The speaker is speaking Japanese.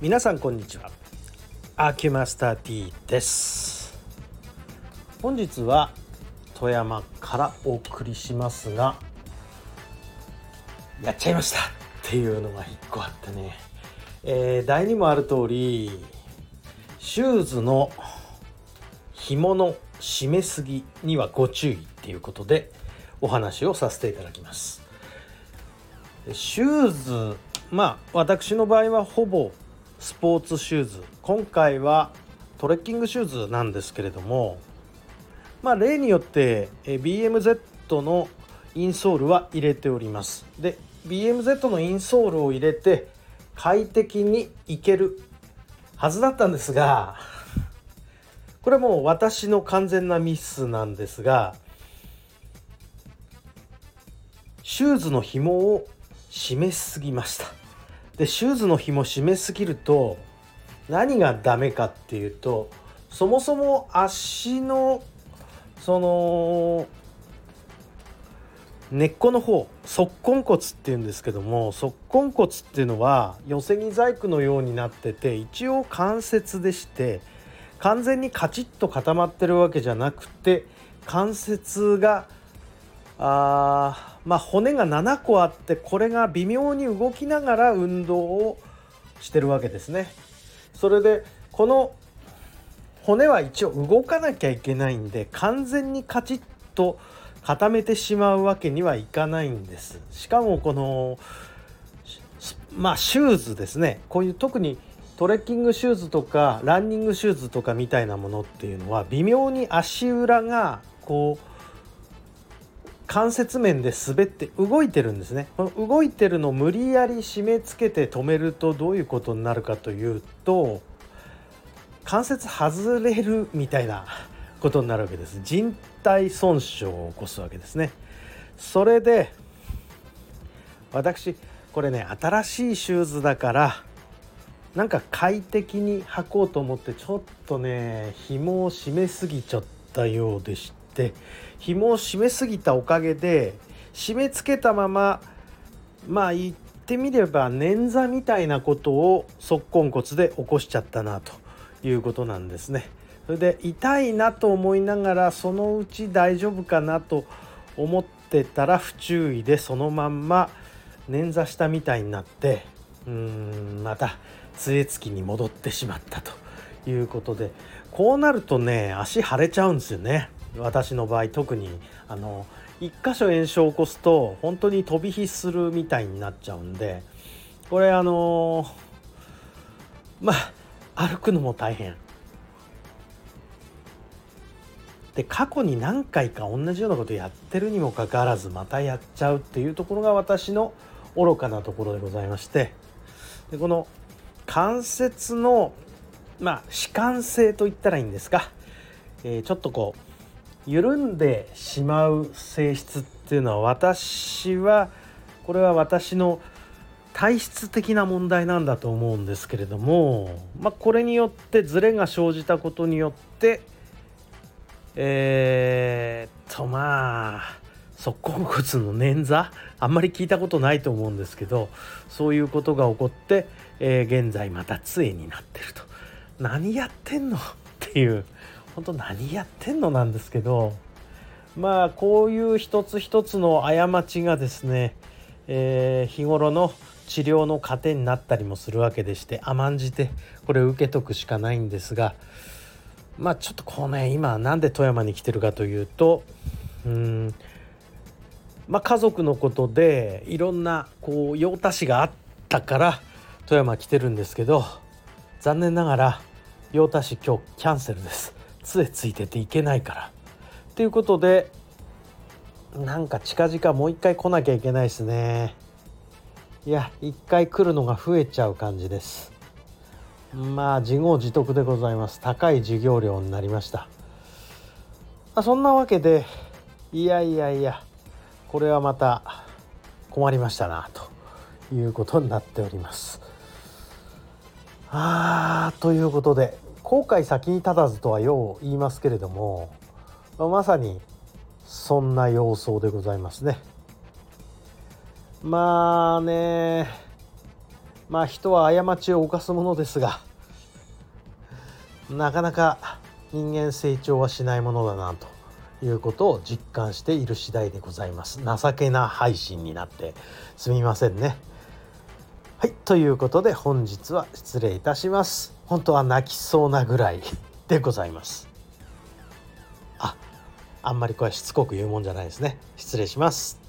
皆さんこんにちは。アキュマスター T です。本日は富山からお送りしますがやっちゃいました。っていうのが一個あってね、えー、題にもある通りシューズの紐の締めすぎにはご注意っていうことでお話をさせていただきます。シューズまあ私の場合はほぼスポーツシューズ。今回はトレッキングシューズなんですけれどもまあ例によって BMZ のインソールは入れております。で BMZ のインソールを入れて快適にいけるはずだったんですが これもう私の完全なミスなんですがシューズの紐を締めすぎました。でシューズの紐締めすぎると何がダメかっていうとそもそも足のその根っこの方足根骨っていうんですけども足根骨っていうのは寄せ木細工のようになってて一応関節でして完全にカチッと固まってるわけじゃなくて関節があまあ、骨が7個あってこれが微妙に動きながら運動をしてるわけですね。それでこの骨は一応動かなきゃいけないんで完全にカチッと固めてしまうわけにはいかないんです。しかもこのまあシューズですねこういう特にトレッキングシューズとかランニングシューズとかみたいなものっていうのは微妙に足裏がこう関節面で滑って動いてるんですね。この動いてるのを無理やり締め付けて止めるとどういうことになるかというと関節外れるみたいなことになるわけです。人体損傷を起こすわけですね。それで私これね新しいシューズだからなんか快適に履こうと思ってちょっとね紐を締めすぎちゃったようでして紐を締めすぎたおかげで締め付けたまままあ言ってみれば捻挫みたいなことを足根骨で起こしちゃったなということなんですね。それで痛いなと思いながらそのうち大丈夫かなと思ってたら不注意でそのまんま捻挫したみたいになってうーんまた杖つきに戻ってしまったということでこうなるとね足腫れちゃうんですよね。私の場合特にあの1箇所炎症を起こすと本当に飛び火するみたいになっちゃうんでこれあのまあ歩くのも大変。で過去に何回か同じようなことやってるにもかかわらずまたやっちゃうっていうところが私の愚かなところでございましてでこの関節のまあ弛緩性といったらいいんですか、えー、ちょっとこう緩んでしまう性質っていうのは私はこれは私の体質的な問題なんだと思うんですけれども、まあ、これによってズレが生じたことによってえー、っとまあ足根骨の捻挫？あんまり聞いたことないと思うんですけどそういうことが起こって、えー、現在また杖になってると。何やってんの？っていう本当何やってんのなんですけどまあこういう一つ一つの過ちがですね、えー、日頃の治療の糧になったりもするわけでして甘んじてこれ受けとくしかないんですがまあちょっとこうね今なんで富山に来てるかというとうんまあ家族のことでいろんなこう用足しがあったから富山来てるんですけど残念ながら用足し今日キャンセルです。杖ついてていけないから。っていうことでなんか近々もう一回来なきゃいけないですね。いや一回来るのが増えちゃう感じです。まあ自業自得でございます。高い授業料になりました。あそんなわけでいやいやいやこれはまた困りましたなということになっております。あーということで後悔先に立たずとはよう言いますけれどもまさにそんな様相でございますね。まあねまあ人は過ちを犯すものですがなかなか人間成長はしないものだなということを実感している次第でございます情けな配信になってすみませんねはいということで本日は失礼いたします。本当は泣きそうなぐらい でございます。ああんまりこれしつこく言うもんじゃないですね。失礼します。